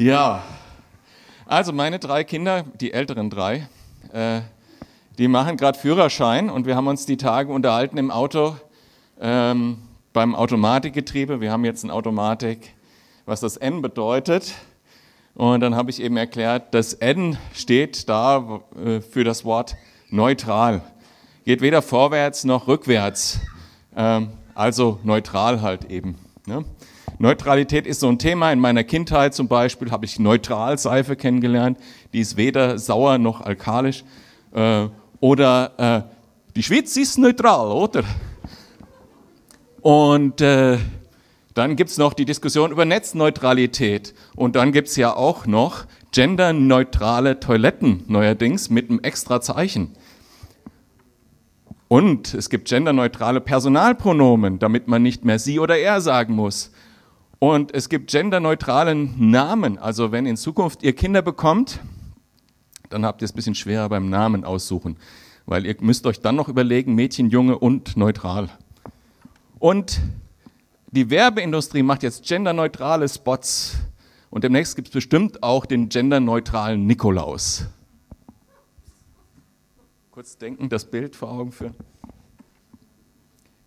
Ja, also meine drei Kinder, die älteren drei, äh, die machen gerade Führerschein und wir haben uns die Tage unterhalten im Auto ähm, beim Automatikgetriebe. Wir haben jetzt eine Automatik, was das N bedeutet. Und dann habe ich eben erklärt, das N steht da äh, für das Wort neutral. Geht weder vorwärts noch rückwärts. Ähm, also neutral halt eben. Ne? Neutralität ist so ein Thema. In meiner Kindheit zum Beispiel habe ich Neutralseife kennengelernt. Die ist weder sauer noch alkalisch. Äh, oder äh, die Schweiz ist neutral, oder? Und äh, dann gibt es noch die Diskussion über Netzneutralität. Und dann gibt es ja auch noch genderneutrale Toiletten neuerdings mit einem extra Zeichen. Und es gibt genderneutrale Personalpronomen, damit man nicht mehr sie oder er sagen muss. Und es gibt genderneutralen Namen. Also wenn in Zukunft ihr Kinder bekommt, dann habt ihr es ein bisschen schwerer beim Namen aussuchen, weil ihr müsst euch dann noch überlegen, Mädchen, Junge und neutral. Und die Werbeindustrie macht jetzt genderneutrale Spots und demnächst gibt es bestimmt auch den genderneutralen Nikolaus. Kurz denken, das Bild vor Augen führen.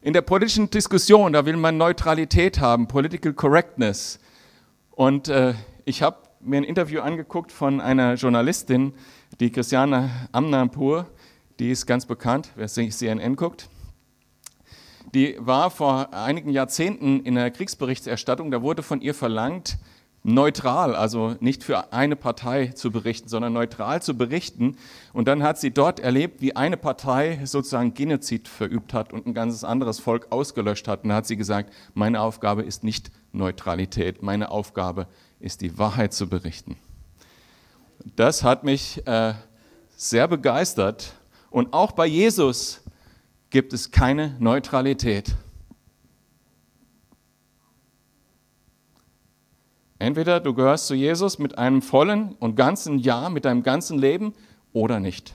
In der politischen Diskussion, da will man Neutralität haben, Political Correctness. Und äh, ich habe mir ein Interview angeguckt von einer Journalistin, die Christiane Amnampur, die ist ganz bekannt, wer CNN guckt. Die war vor einigen Jahrzehnten in der Kriegsberichterstattung, da wurde von ihr verlangt, neutral, also nicht für eine Partei zu berichten, sondern neutral zu berichten. Und dann hat sie dort erlebt, wie eine Partei sozusagen Genozid verübt hat und ein ganzes anderes Volk ausgelöscht hat. Und da hat sie gesagt, meine Aufgabe ist nicht Neutralität, meine Aufgabe ist die Wahrheit zu berichten. Das hat mich äh, sehr begeistert. Und auch bei Jesus gibt es keine Neutralität. Entweder du gehörst zu Jesus mit einem vollen und ganzen Ja, mit deinem ganzen Leben oder nicht.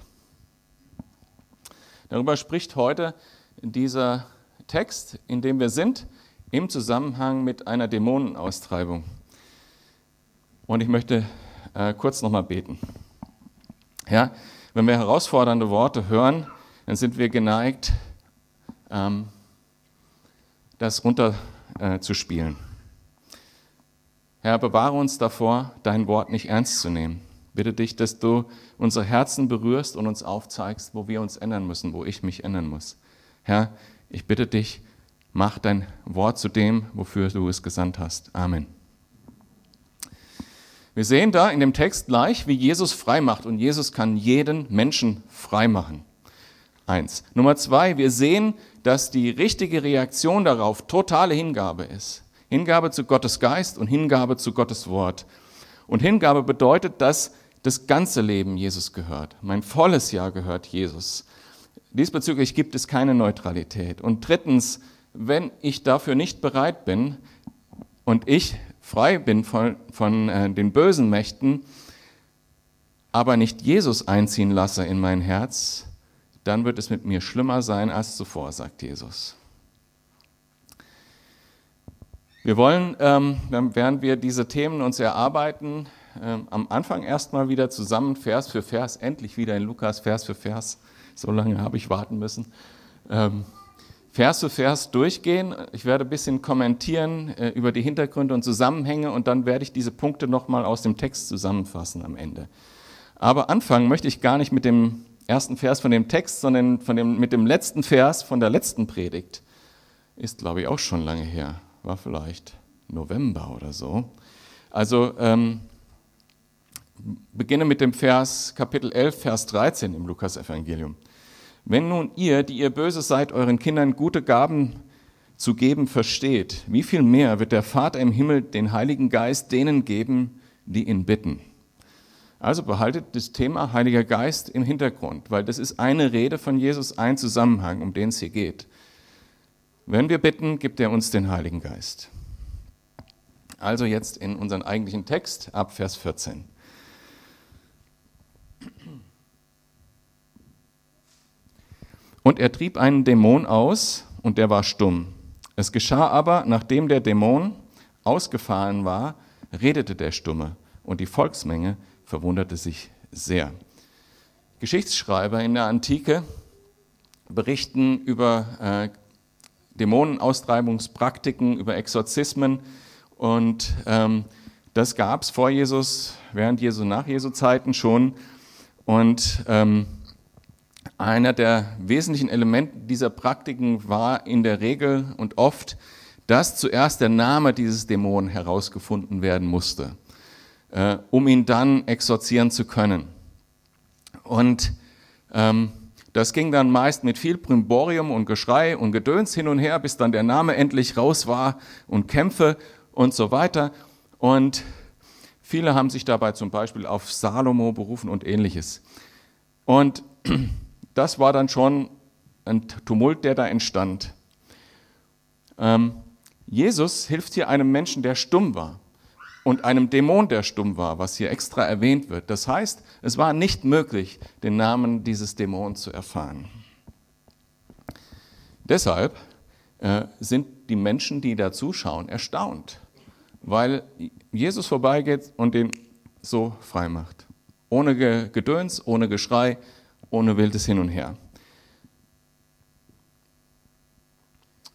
Darüber spricht heute dieser Text, in dem wir sind, im Zusammenhang mit einer Dämonenaustreibung. Und ich möchte äh, kurz nochmal beten. Ja, wenn wir herausfordernde Worte hören, dann sind wir geneigt, ähm, das runterzuspielen. Äh, Herr, bewahre uns davor, dein Wort nicht ernst zu nehmen. Bitte dich, dass du unsere Herzen berührst und uns aufzeigst, wo wir uns ändern müssen, wo ich mich ändern muss. Herr, ich bitte dich, mach dein Wort zu dem, wofür du es gesandt hast. Amen. Wir sehen da in dem Text gleich, wie Jesus frei macht. Und Jesus kann jeden Menschen frei machen. Eins. Nummer zwei, wir sehen, dass die richtige Reaktion darauf totale Hingabe ist. Hingabe zu Gottes Geist und Hingabe zu Gottes Wort. Und Hingabe bedeutet, dass das ganze Leben Jesus gehört. Mein volles Jahr gehört Jesus. Diesbezüglich gibt es keine Neutralität. Und drittens, wenn ich dafür nicht bereit bin und ich frei bin von, von äh, den bösen Mächten, aber nicht Jesus einziehen lasse in mein Herz, dann wird es mit mir schlimmer sein als zuvor, sagt Jesus. Wir wollen, ähm, während wir diese Themen uns erarbeiten, ähm, am Anfang erstmal wieder zusammen Vers für Vers, endlich wieder in Lukas Vers für Vers, so lange habe ich warten müssen, ähm, Vers für Vers durchgehen. Ich werde ein bisschen kommentieren äh, über die Hintergründe und Zusammenhänge und dann werde ich diese Punkte nochmal aus dem Text zusammenfassen am Ende. Aber anfangen möchte ich gar nicht mit dem ersten Vers von dem Text, sondern von dem, mit dem letzten Vers von der letzten Predigt. Ist, glaube ich, auch schon lange her war vielleicht November oder so. Also ähm, beginne mit dem Vers Kapitel 11, Vers 13 im Lukasevangelium. Wenn nun ihr, die ihr böse seid, euren Kindern gute Gaben zu geben versteht, wie viel mehr wird der Vater im Himmel den Heiligen Geist denen geben, die ihn bitten? Also behaltet das Thema Heiliger Geist im Hintergrund, weil das ist eine Rede von Jesus, ein Zusammenhang, um den es hier geht. Wenn wir bitten, gibt er uns den Heiligen Geist. Also jetzt in unseren eigentlichen Text ab Vers 14. Und er trieb einen Dämon aus, und der war stumm. Es geschah aber, nachdem der Dämon ausgefahren war, redete der Stumme, und die Volksmenge verwunderte sich sehr. Geschichtsschreiber in der Antike berichten über äh, Dämonenaustreibungspraktiken, über Exorzismen und ähm, das gab es vor Jesus, während Jesu, nach Jesu Zeiten schon. Und ähm, einer der wesentlichen Elemente dieser Praktiken war in der Regel und oft, dass zuerst der Name dieses Dämonen herausgefunden werden musste, äh, um ihn dann exorzieren zu können. Und ähm, das ging dann meist mit viel Primborium und Geschrei und Gedöns hin und her, bis dann der Name endlich raus war und Kämpfe und so weiter. Und viele haben sich dabei zum Beispiel auf Salomo berufen und ähnliches. Und das war dann schon ein Tumult, der da entstand. Ähm, Jesus hilft hier einem Menschen, der stumm war und einem Dämon, der stumm war, was hier extra erwähnt wird. Das heißt, es war nicht möglich, den Namen dieses Dämons zu erfahren. Deshalb äh, sind die Menschen, die da zuschauen, erstaunt, weil Jesus vorbeigeht und den so frei macht. Ohne Gedöns, ohne Geschrei, ohne wildes Hin und Her.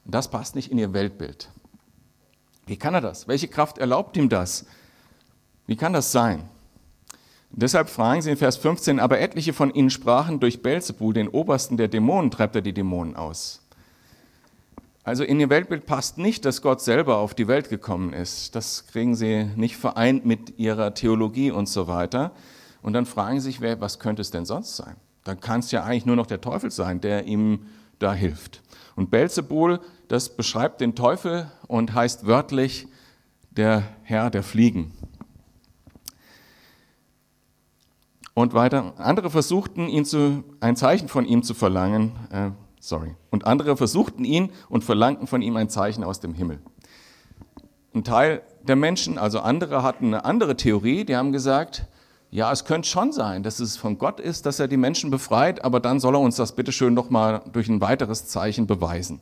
Das passt nicht in ihr Weltbild. Wie kann er das? Welche Kraft erlaubt ihm das? Wie kann das sein? Deshalb fragen sie in Vers 15, aber etliche von ihnen sprachen, durch Belzebul, den Obersten der Dämonen, treibt er die Dämonen aus. Also in ihr Weltbild passt nicht, dass Gott selber auf die Welt gekommen ist. Das kriegen sie nicht vereint mit ihrer Theologie und so weiter. Und dann fragen sie sich, wer, was könnte es denn sonst sein? Dann kann es ja eigentlich nur noch der Teufel sein, der ihm da hilft. Und Belzebul, das beschreibt den Teufel und heißt wörtlich der Herr der Fliegen. Und weiter, andere versuchten ihn zu, ein Zeichen von ihm zu verlangen, äh, sorry, und andere versuchten ihn und verlangten von ihm ein Zeichen aus dem Himmel. Ein Teil der Menschen, also andere, hatten eine andere Theorie, die haben gesagt, ja, es könnte schon sein, dass es von Gott ist, dass er die Menschen befreit, aber dann soll er uns das bitteschön noch mal durch ein weiteres Zeichen beweisen.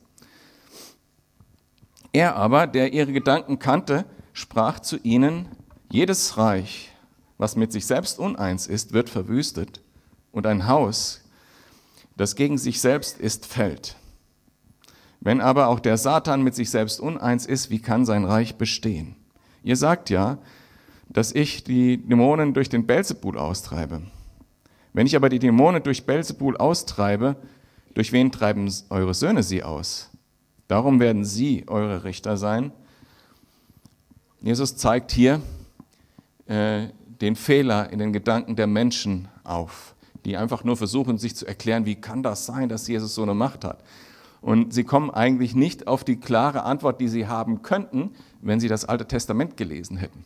Er aber, der ihre Gedanken kannte, sprach zu ihnen, jedes Reich, was mit sich selbst uneins ist, wird verwüstet, und ein Haus, das gegen sich selbst ist, fällt. Wenn aber auch der Satan mit sich selbst uneins ist, wie kann sein Reich bestehen? Ihr sagt ja, dass ich die Dämonen durch den Belzebul austreibe. Wenn ich aber die Dämonen durch Belzebul austreibe, durch wen treiben eure Söhne sie aus? Darum werden sie eure Richter sein. Jesus zeigt hier äh, den Fehler in den Gedanken der Menschen auf, die einfach nur versuchen, sich zu erklären, wie kann das sein, dass Jesus so eine Macht hat. Und sie kommen eigentlich nicht auf die klare Antwort, die sie haben könnten, wenn sie das Alte Testament gelesen hätten.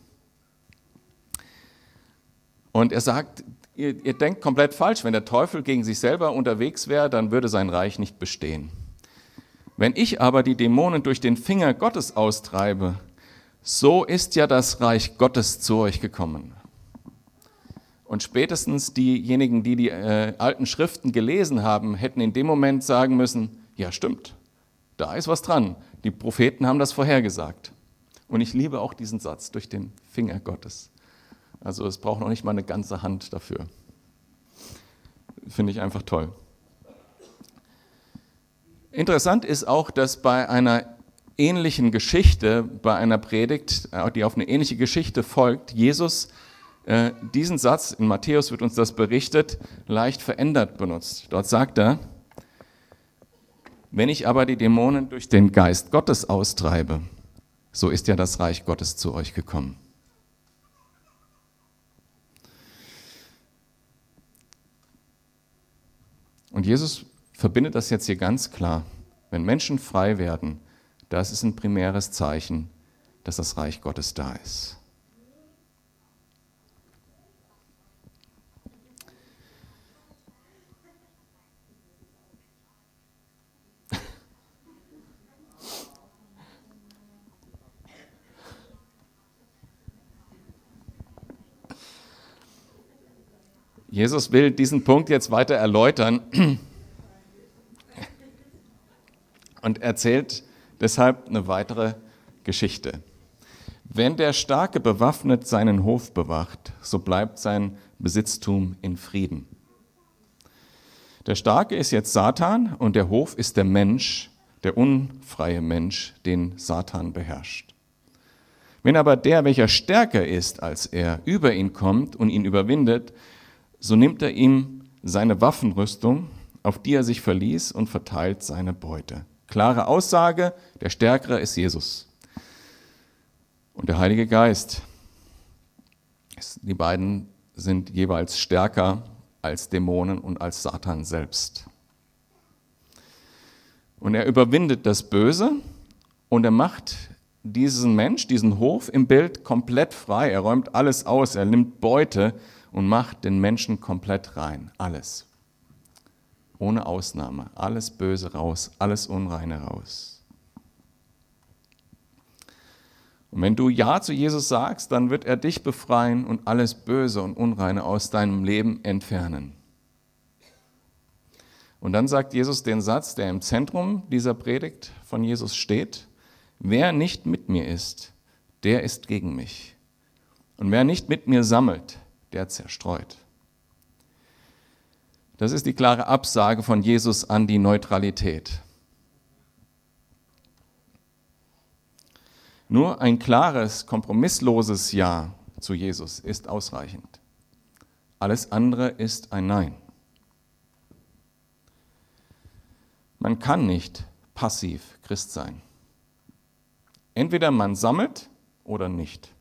Und er sagt, ihr, ihr denkt komplett falsch, wenn der Teufel gegen sich selber unterwegs wäre, dann würde sein Reich nicht bestehen. Wenn ich aber die Dämonen durch den Finger Gottes austreibe, so ist ja das Reich Gottes zu euch gekommen. Und spätestens diejenigen, die die äh, alten Schriften gelesen haben, hätten in dem Moment sagen müssen, ja stimmt, da ist was dran. Die Propheten haben das vorhergesagt. Und ich liebe auch diesen Satz, durch den Finger Gottes. Also es braucht noch nicht mal eine ganze Hand dafür. Finde ich einfach toll. Interessant ist auch, dass bei einer ähnlichen Geschichte, bei einer Predigt, äh, die auf eine ähnliche Geschichte folgt, Jesus äh, diesen Satz, in Matthäus wird uns das berichtet, leicht verändert benutzt. Dort sagt er, wenn ich aber die Dämonen durch den Geist Gottes austreibe, so ist ja das Reich Gottes zu euch gekommen. Und Jesus verbindet das jetzt hier ganz klar. Wenn Menschen frei werden, das ist ein primäres Zeichen, dass das Reich Gottes da ist. Jesus will diesen Punkt jetzt weiter erläutern und erzählt deshalb eine weitere Geschichte. Wenn der Starke bewaffnet seinen Hof bewacht, so bleibt sein Besitztum in Frieden. Der Starke ist jetzt Satan und der Hof ist der Mensch, der unfreie Mensch, den Satan beherrscht. Wenn aber der, welcher stärker ist als er, über ihn kommt und ihn überwindet, so nimmt er ihm seine Waffenrüstung, auf die er sich verließ, und verteilt seine Beute. Klare Aussage, der Stärkere ist Jesus. Und der Heilige Geist. Die beiden sind jeweils stärker als Dämonen und als Satan selbst. Und er überwindet das Böse und er macht diesen Mensch, diesen Hof im Bild komplett frei. Er räumt alles aus, er nimmt Beute und macht den Menschen komplett rein. Alles. Ohne Ausnahme. Alles Böse raus, alles Unreine raus. Und wenn du Ja zu Jesus sagst, dann wird er dich befreien und alles Böse und Unreine aus deinem Leben entfernen. Und dann sagt Jesus den Satz, der im Zentrum dieser Predigt von Jesus steht, wer nicht mit mir ist, der ist gegen mich. Und wer nicht mit mir sammelt, der zerstreut. Das ist die klare Absage von Jesus an die Neutralität. Nur ein klares, kompromissloses Ja zu Jesus ist ausreichend. Alles andere ist ein Nein. Man kann nicht passiv Christ sein. Entweder man sammelt oder nicht.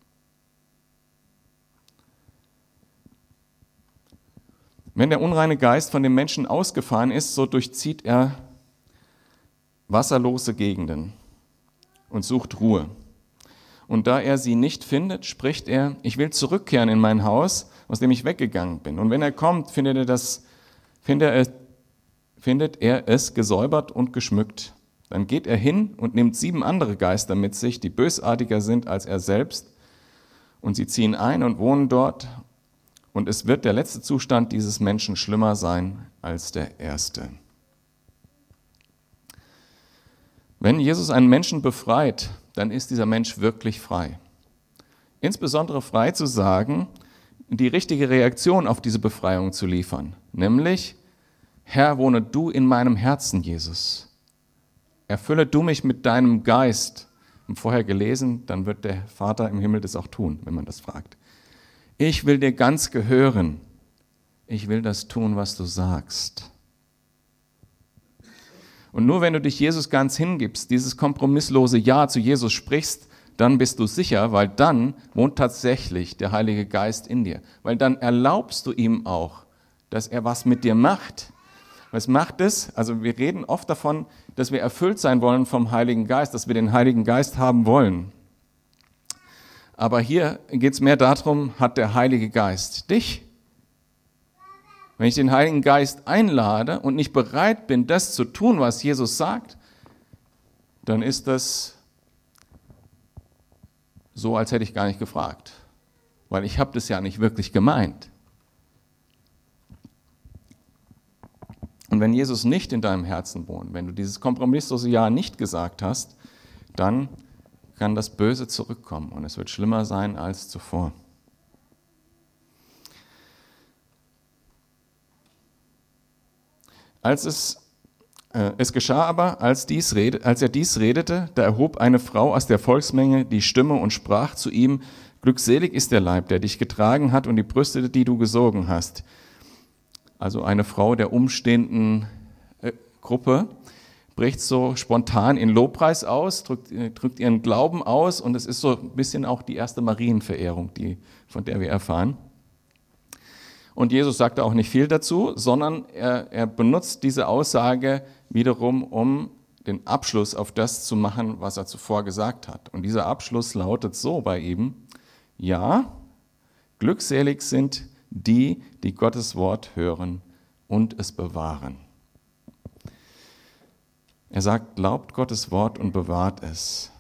Wenn der unreine Geist von dem Menschen ausgefahren ist, so durchzieht er wasserlose Gegenden und sucht Ruhe. Und da er sie nicht findet, spricht er, ich will zurückkehren in mein Haus, aus dem ich weggegangen bin. Und wenn er kommt, findet er, das, findet er, findet er es gesäubert und geschmückt. Dann geht er hin und nimmt sieben andere Geister mit sich, die bösartiger sind als er selbst. Und sie ziehen ein und wohnen dort. Und es wird der letzte Zustand dieses Menschen schlimmer sein als der erste. Wenn Jesus einen Menschen befreit, dann ist dieser Mensch wirklich frei. Insbesondere frei zu sagen, die richtige Reaktion auf diese Befreiung zu liefern, nämlich, Herr, wohne du in meinem Herzen, Jesus. Erfülle du mich mit deinem Geist. Und vorher gelesen, dann wird der Vater im Himmel das auch tun, wenn man das fragt. Ich will dir ganz gehören. Ich will das tun, was du sagst. Und nur wenn du dich Jesus ganz hingibst, dieses kompromisslose Ja zu Jesus sprichst, dann bist du sicher, weil dann wohnt tatsächlich der Heilige Geist in dir. Weil dann erlaubst du ihm auch, dass er was mit dir macht. Was macht es? Also wir reden oft davon, dass wir erfüllt sein wollen vom Heiligen Geist, dass wir den Heiligen Geist haben wollen. Aber hier geht es mehr darum, hat der Heilige Geist dich wenn ich den Heiligen Geist einlade und nicht bereit bin, das zu tun, was Jesus sagt, dann ist das so, als hätte ich gar nicht gefragt, weil ich habe das ja nicht wirklich gemeint. Und wenn Jesus nicht in deinem Herzen wohnt, wenn du dieses kompromisslose Ja nicht gesagt hast, dann kann das Böse zurückkommen und es wird schlimmer sein als zuvor. Als es, äh, es geschah aber, als, dies red, als er dies redete, da erhob eine Frau aus der Volksmenge die Stimme und sprach zu ihm, Glückselig ist der Leib, der dich getragen hat und die Brüste, die du gesogen hast. Also eine Frau der umstehenden äh, Gruppe bricht so spontan in Lobpreis aus, drückt, äh, drückt, ihren Glauben aus und es ist so ein bisschen auch die erste Marienverehrung, die, von der wir erfahren. Und Jesus sagte auch nicht viel dazu, sondern er, er benutzt diese Aussage wiederum, um den Abschluss auf das zu machen, was er zuvor gesagt hat. Und dieser Abschluss lautet so bei ihm, ja, glückselig sind die, die Gottes Wort hören und es bewahren. Er sagt, glaubt Gottes Wort und bewahrt es.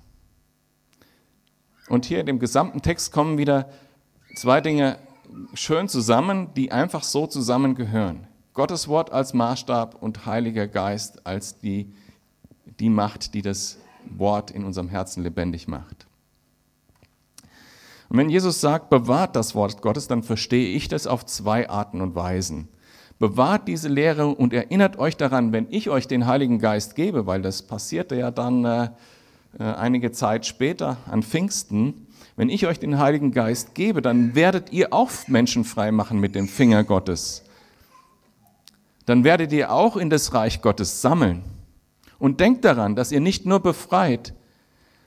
Und hier in dem gesamten Text kommen wieder zwei Dinge schön zusammen, die einfach so zusammengehören. Gottes Wort als Maßstab und Heiliger Geist als die, die Macht, die das Wort in unserem Herzen lebendig macht. Und wenn Jesus sagt, bewahrt das Wort Gottes, dann verstehe ich das auf zwei Arten und Weisen. Bewahrt diese Lehre und erinnert euch daran, wenn ich euch den Heiligen Geist gebe, weil das passierte ja dann äh, äh, einige Zeit später an Pfingsten, wenn ich euch den Heiligen Geist gebe, dann werdet ihr auch Menschen frei machen mit dem Finger Gottes. Dann werdet ihr auch in das Reich Gottes sammeln. Und denkt daran, dass ihr nicht nur befreit,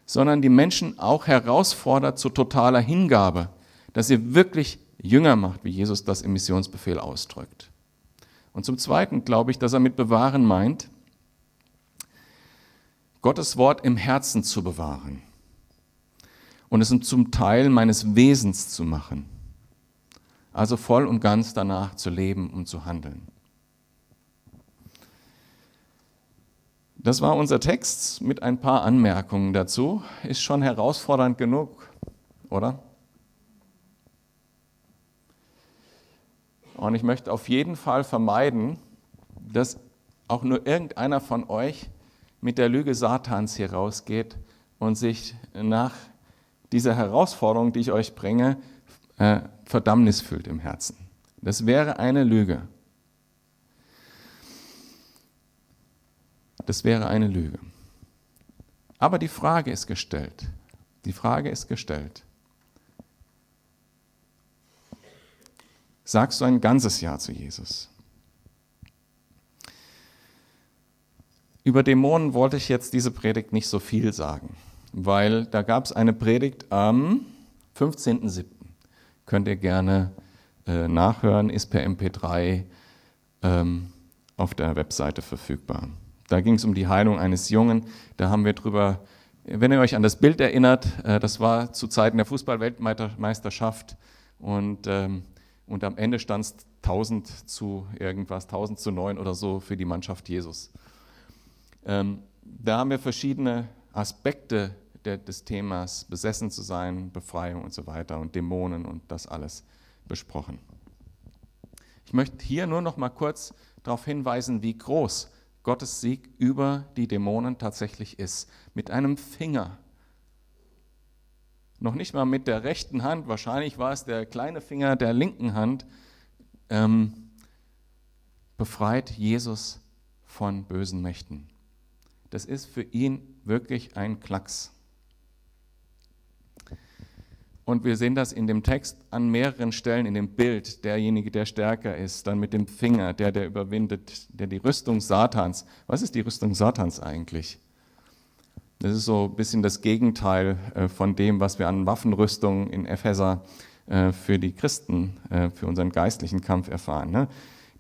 sondern die Menschen auch herausfordert zu totaler Hingabe, dass ihr wirklich Jünger macht, wie Jesus das im Missionsbefehl ausdrückt. Und zum Zweiten glaube ich, dass er mit bewahren meint, Gottes Wort im Herzen zu bewahren und es zum Teil meines Wesens zu machen. Also voll und ganz danach zu leben und zu handeln. Das war unser Text mit ein paar Anmerkungen dazu. Ist schon herausfordernd genug, oder? Und ich möchte auf jeden Fall vermeiden, dass auch nur irgendeiner von euch mit der Lüge Satans hier rausgeht und sich nach dieser Herausforderung, die ich euch bringe, äh, Verdammnis fühlt im Herzen. Das wäre eine Lüge. Das wäre eine Lüge. Aber die Frage ist gestellt. Die Frage ist gestellt. Sagst du ein ganzes Ja zu Jesus. Über Dämonen wollte ich jetzt diese Predigt nicht so viel sagen, weil da gab es eine Predigt am 15.07. Könnt ihr gerne äh, nachhören, ist per MP3 ähm, auf der Webseite verfügbar. Da ging es um die Heilung eines Jungen. Da haben wir drüber, wenn ihr euch an das Bild erinnert, äh, das war zu Zeiten der Fußballweltmeisterschaft und ähm, und am Ende stand es 1000 zu irgendwas, 1000 zu 9 oder so für die Mannschaft Jesus. Ähm, da haben wir verschiedene Aspekte der, des Themas besessen zu sein, Befreiung und so weiter und Dämonen und das alles besprochen. Ich möchte hier nur noch mal kurz darauf hinweisen, wie groß Gottes Sieg über die Dämonen tatsächlich ist. Mit einem Finger noch nicht mal mit der rechten Hand, wahrscheinlich war es der kleine Finger der linken Hand, ähm, befreit Jesus von bösen Mächten. Das ist für ihn wirklich ein Klacks. Und wir sehen das in dem Text an mehreren Stellen in dem Bild. Derjenige, der stärker ist, dann mit dem Finger, der, der überwindet, der die Rüstung Satans. Was ist die Rüstung Satans eigentlich? Das ist so ein bisschen das Gegenteil äh, von dem, was wir an Waffenrüstung in Epheser äh, für die Christen, äh, für unseren geistlichen Kampf erfahren. Ne?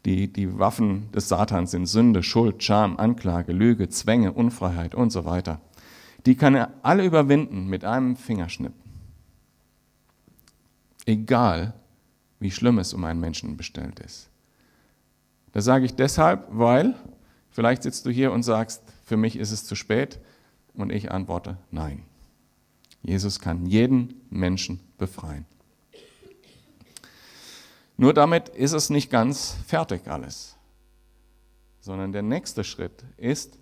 Die, die Waffen des Satans sind Sünde, Schuld, Scham, Anklage, Lüge, Zwänge, Unfreiheit und so weiter. Die kann er alle überwinden mit einem Fingerschnipp. Egal, wie schlimm es um einen Menschen bestellt ist. Das sage ich deshalb, weil vielleicht sitzt du hier und sagst, für mich ist es zu spät und ich antworte nein. Jesus kann jeden Menschen befreien. Nur damit ist es nicht ganz fertig alles, sondern der nächste Schritt ist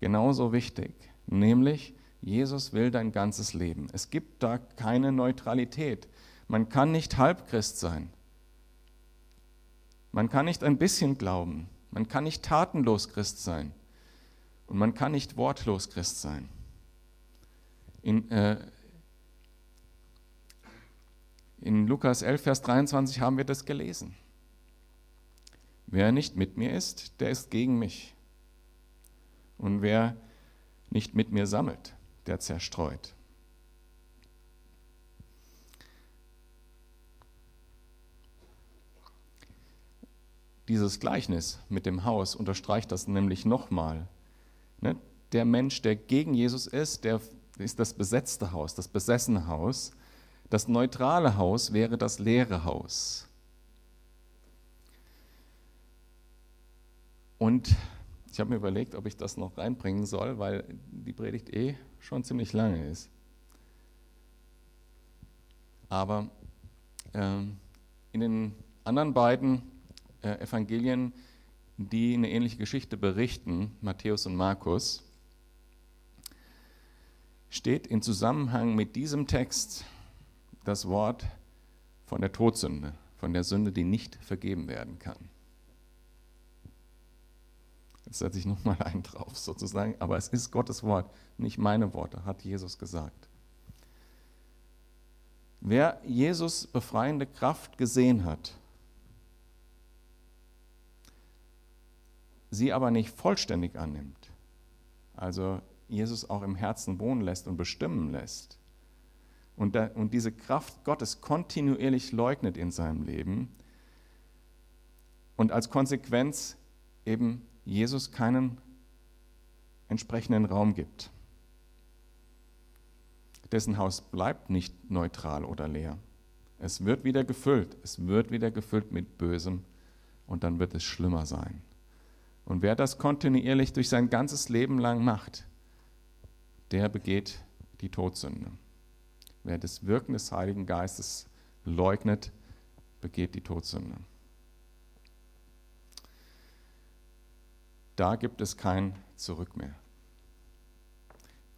genauso wichtig, nämlich Jesus will dein ganzes Leben. Es gibt da keine Neutralität. Man kann nicht Halbchrist sein. Man kann nicht ein bisschen glauben. Man kann nicht tatenlos Christ sein. Und man kann nicht wortlos Christ sein. In, äh, in Lukas 11, Vers 23 haben wir das gelesen. Wer nicht mit mir ist, der ist gegen mich. Und wer nicht mit mir sammelt, der zerstreut. Dieses Gleichnis mit dem Haus unterstreicht das nämlich nochmal. Der Mensch, der gegen Jesus ist, der ist das besetzte Haus, das besessene Haus. Das neutrale Haus wäre das leere Haus. Und ich habe mir überlegt, ob ich das noch reinbringen soll, weil die Predigt eh schon ziemlich lange ist. Aber äh, in den anderen beiden äh, Evangelien, die eine ähnliche Geschichte berichten, Matthäus und Markus, steht in Zusammenhang mit diesem Text, das Wort von der Todsünde, von der Sünde, die nicht vergeben werden kann. Jetzt setze ich nochmal einen drauf sozusagen, aber es ist Gottes Wort, nicht meine Worte, hat Jesus gesagt. Wer Jesus befreiende Kraft gesehen hat, sie aber nicht vollständig annimmt, also Jesus auch im Herzen wohnen lässt und bestimmen lässt, und, da, und diese Kraft Gottes kontinuierlich leugnet in seinem Leben und als Konsequenz eben Jesus keinen entsprechenden Raum gibt. Dessen Haus bleibt nicht neutral oder leer. Es wird wieder gefüllt. Es wird wieder gefüllt mit Bösem und dann wird es schlimmer sein. Und wer das kontinuierlich durch sein ganzes Leben lang macht, der begeht die Todsünde. Wer das Wirken des Heiligen Geistes leugnet, begeht die Todsünde. Da gibt es kein Zurück mehr.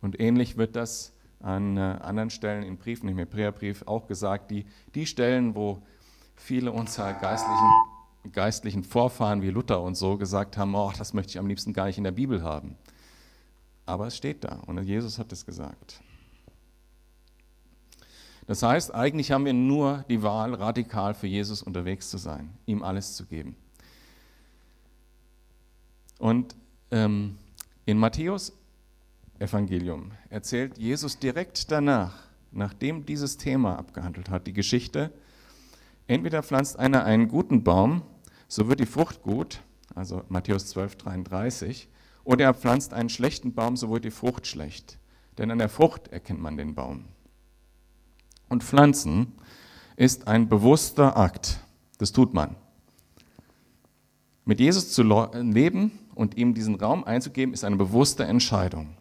Und ähnlich wird das an äh, anderen Stellen in Briefen, im Hebräerbrief auch gesagt, die, die Stellen, wo viele unserer geistlichen, geistlichen Vorfahren wie Luther und so gesagt haben, oh, das möchte ich am liebsten gar nicht in der Bibel haben. Aber es steht da und Jesus hat es gesagt. Das heißt, eigentlich haben wir nur die Wahl, radikal für Jesus unterwegs zu sein, ihm alles zu geben. Und ähm, in Matthäus Evangelium erzählt Jesus direkt danach, nachdem dieses Thema abgehandelt hat, die Geschichte, entweder pflanzt einer einen guten Baum, so wird die Frucht gut, also Matthäus 12, 33, oder er pflanzt einen schlechten Baum, so wird die Frucht schlecht. Denn an der Frucht erkennt man den Baum und Pflanzen ist ein bewusster Akt. Das tut man. Mit Jesus zu leben und ihm diesen Raum einzugeben, ist eine bewusste Entscheidung.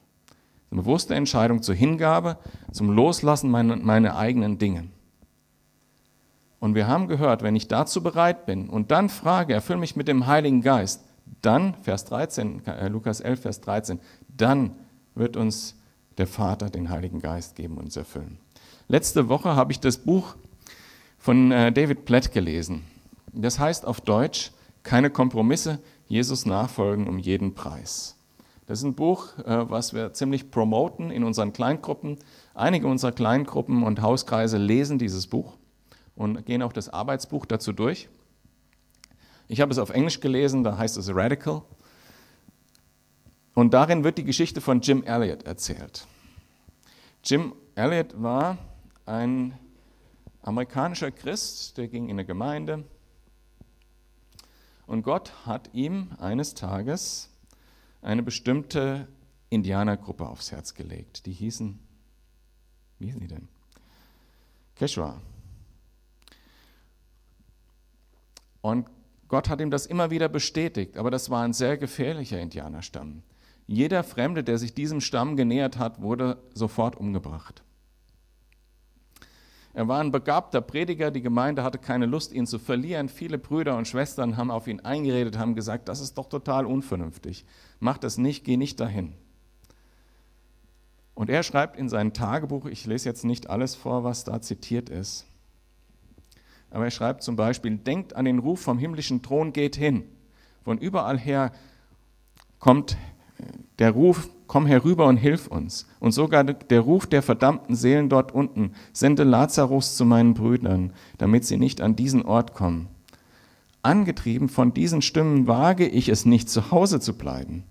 Eine bewusste Entscheidung zur Hingabe, zum Loslassen meiner, meiner eigenen Dinge. Und wir haben gehört, wenn ich dazu bereit bin und dann frage, erfülle mich mit dem Heiligen Geist, dann, Vers 13, äh, Lukas 11, Vers 13, dann wird uns der Vater den Heiligen Geist geben und uns erfüllen. Letzte Woche habe ich das Buch von äh, David Platt gelesen. Das heißt auf Deutsch, keine Kompromisse, Jesus nachfolgen um jeden Preis. Das ist ein Buch, äh, was wir ziemlich promoten in unseren Kleingruppen. Einige unserer Kleingruppen und Hauskreise lesen dieses Buch und gehen auch das Arbeitsbuch dazu durch. Ich habe es auf Englisch gelesen, da heißt es Radical. Und darin wird die Geschichte von Jim Elliot erzählt. Jim Elliot war ein amerikanischer Christ, der ging in eine Gemeinde und Gott hat ihm eines Tages eine bestimmte Indianergruppe aufs Herz gelegt. Die hießen, wie hießen die denn? Keshwa. Und Gott hat ihm das immer wieder bestätigt, aber das war ein sehr gefährlicher Indianerstamm. Jeder Fremde, der sich diesem Stamm genähert hat, wurde sofort umgebracht. Er war ein begabter Prediger, die Gemeinde hatte keine Lust, ihn zu verlieren. Viele Brüder und Schwestern haben auf ihn eingeredet, haben gesagt, das ist doch total unvernünftig. Mach das nicht, geh nicht dahin. Und er schreibt in sein Tagebuch, ich lese jetzt nicht alles vor, was da zitiert ist, aber er schreibt zum Beispiel, denkt an den Ruf vom himmlischen Thron, geht hin. Von überall her kommt der Ruf, komm herüber und hilf uns. Und sogar der Ruf der verdammten Seelen dort unten, sende Lazarus zu meinen Brüdern, damit sie nicht an diesen Ort kommen. Angetrieben von diesen Stimmen wage ich es nicht, zu Hause zu bleiben,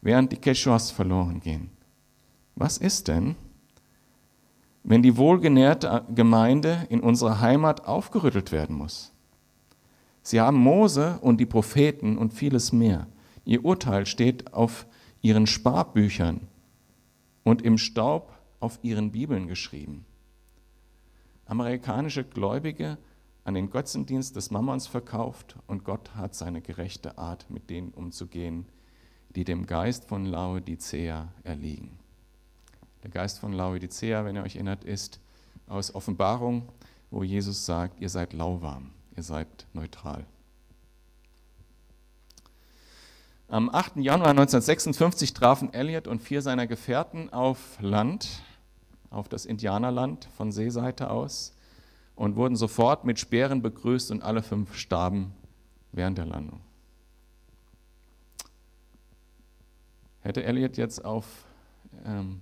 während die Keshuas verloren gehen. Was ist denn, wenn die wohlgenährte Gemeinde in unserer Heimat aufgerüttelt werden muss? Sie haben Mose und die Propheten und vieles mehr. Ihr Urteil steht auf ihren Sparbüchern und im Staub auf ihren Bibeln geschrieben. Amerikanische Gläubige an den Götzendienst des Mammons verkauft und Gott hat seine gerechte Art, mit denen umzugehen, die dem Geist von Laodicea erliegen. Der Geist von Laodicea, wenn ihr euch erinnert, ist aus Offenbarung, wo Jesus sagt, ihr seid lauwarm, ihr seid neutral. Am 8. Januar 1956 trafen Elliot und vier seiner Gefährten auf Land auf das Indianerland von Seeseite aus und wurden sofort mit Speeren begrüßt und alle fünf starben während der Landung. Hätte Elliot jetzt auf ähm,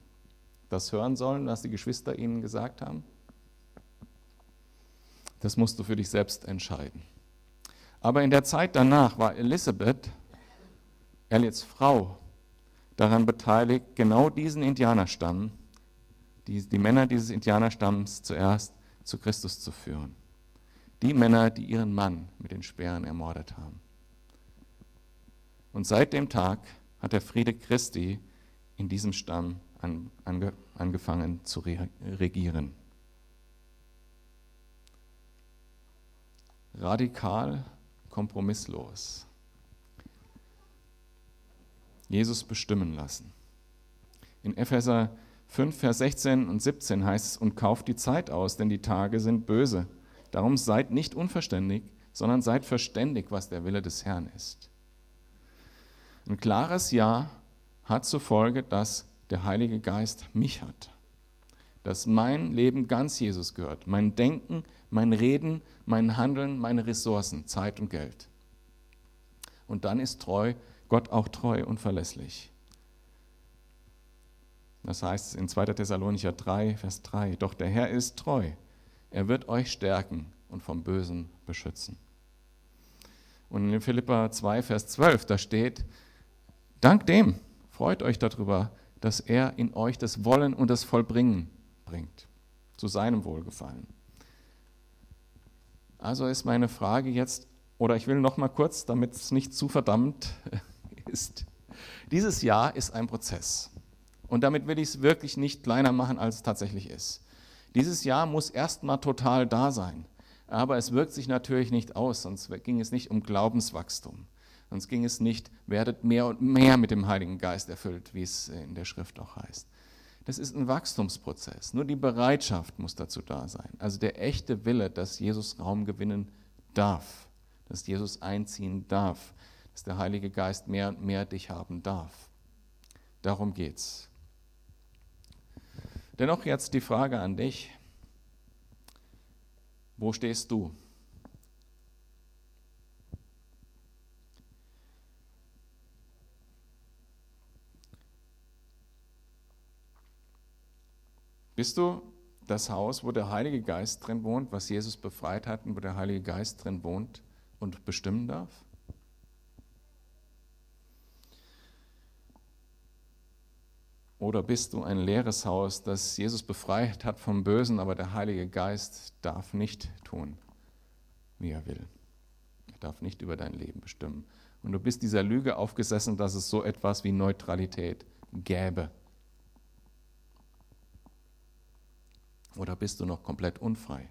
das hören sollen, was die Geschwister ihnen gesagt haben? Das musst du für dich selbst entscheiden. Aber in der Zeit danach war Elisabeth, Elliots Frau, daran beteiligt, genau diesen Indianerstamm, die, die Männer dieses Indianerstamms zuerst zu Christus zu führen. Die Männer, die ihren Mann mit den Speeren ermordet haben. Und seit dem Tag hat der Friede Christi in diesem Stamm an, ange, angefangen zu re, regieren. Radikal, kompromisslos. Jesus bestimmen lassen. In Epheser 5, Vers 16 und 17 heißt es, und kauft die Zeit aus, denn die Tage sind böse. Darum seid nicht unverständig, sondern seid verständig, was der Wille des Herrn ist. Ein klares Ja hat zur Folge, dass der Heilige Geist mich hat. Dass mein Leben ganz Jesus gehört. Mein Denken, mein Reden, mein Handeln, meine Ressourcen, Zeit und Geld. Und dann ist treu Gott auch treu und verlässlich. Das heißt in 2. Thessalonicher 3, Vers 3, doch der Herr ist treu. Er wird euch stärken und vom Bösen beschützen. Und in Philippa 2, Vers 12, da steht, dank dem freut euch darüber, dass er in euch das Wollen und das Vollbringen bringt, zu seinem Wohlgefallen. Also ist meine Frage jetzt, oder ich will noch mal kurz, damit es nicht zu verdammt ist. Dieses Jahr ist ein Prozess. Und damit will ich es wirklich nicht kleiner machen, als es tatsächlich ist. Dieses Jahr muss erstmal total da sein. Aber es wirkt sich natürlich nicht aus, sonst ging es nicht um Glaubenswachstum. Sonst ging es nicht, werdet mehr und mehr mit dem Heiligen Geist erfüllt, wie es in der Schrift auch heißt. Das ist ein Wachstumsprozess. Nur die Bereitschaft muss dazu da sein. Also der echte Wille, dass Jesus Raum gewinnen darf, dass Jesus einziehen darf, dass der Heilige Geist mehr und mehr dich haben darf. Darum geht's. Dennoch jetzt die Frage an dich. Wo stehst du? Bist du das Haus, wo der Heilige Geist drin wohnt, was Jesus befreit hat und wo der Heilige Geist drin wohnt und bestimmen darf? Oder bist du ein leeres Haus, das Jesus befreit hat vom Bösen, aber der Heilige Geist darf nicht tun, wie er will. Er darf nicht über dein Leben bestimmen. Und du bist dieser Lüge aufgesessen, dass es so etwas wie Neutralität gäbe. Oder bist du noch komplett unfrei?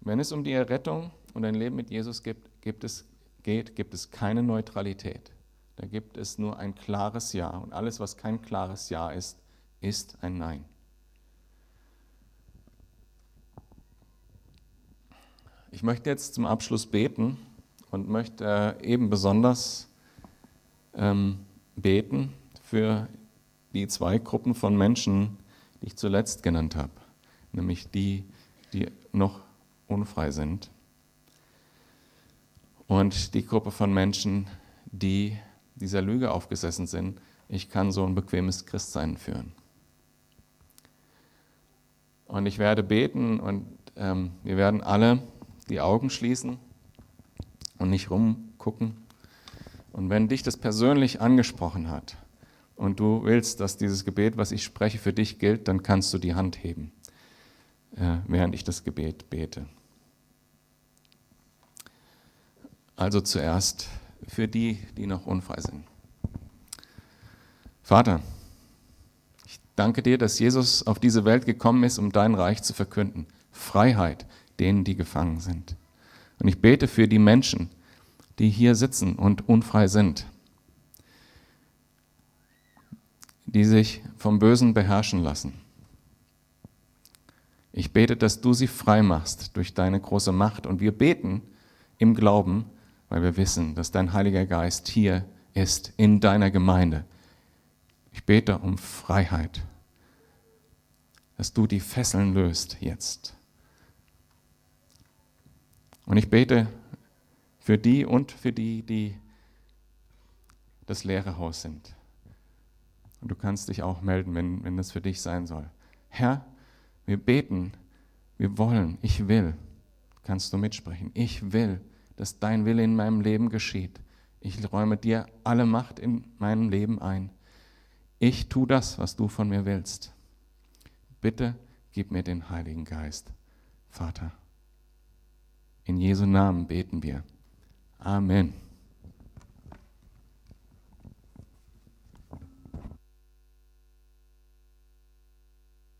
Wenn es um die Errettung und ein Leben mit Jesus gibt, gibt es, geht, gibt es keine Neutralität. Da gibt es nur ein klares Ja. Und alles, was kein klares Ja ist, ist ein Nein. Ich möchte jetzt zum Abschluss beten und möchte eben besonders ähm, beten für die zwei Gruppen von Menschen, die ich zuletzt genannt habe, nämlich die, die noch unfrei sind und die Gruppe von Menschen, die dieser Lüge aufgesessen sind, ich kann so ein bequemes Christsein führen. Und ich werde beten und ähm, wir werden alle die Augen schließen und nicht rumgucken. Und wenn dich das persönlich angesprochen hat und du willst, dass dieses Gebet, was ich spreche, für dich gilt, dann kannst du die Hand heben, äh, während ich das Gebet bete. Also zuerst für die, die noch unfrei sind. Vater, ich danke dir, dass Jesus auf diese Welt gekommen ist, um dein Reich zu verkünden. Freiheit denen, die gefangen sind. Und ich bete für die Menschen, die hier sitzen und unfrei sind, die sich vom Bösen beherrschen lassen. Ich bete, dass du sie frei machst durch deine große Macht. Und wir beten im Glauben, weil wir wissen, dass dein Heiliger Geist hier ist in deiner Gemeinde, Ich bete um Freiheit, dass du die Fesseln löst jetzt. Und ich bete für die und für die, die das leere Haus sind. Und du kannst dich auch melden, wenn, wenn das für dich sein soll. Herr, wir beten, wir wollen, ich will. Kannst du mitsprechen? Ich will, dass dein Wille in meinem Leben geschieht. Ich räume dir alle Macht in meinem Leben ein. Ich tue das, was du von mir willst. Bitte gib mir den Heiligen Geist, Vater. In Jesu Namen beten wir. Amen.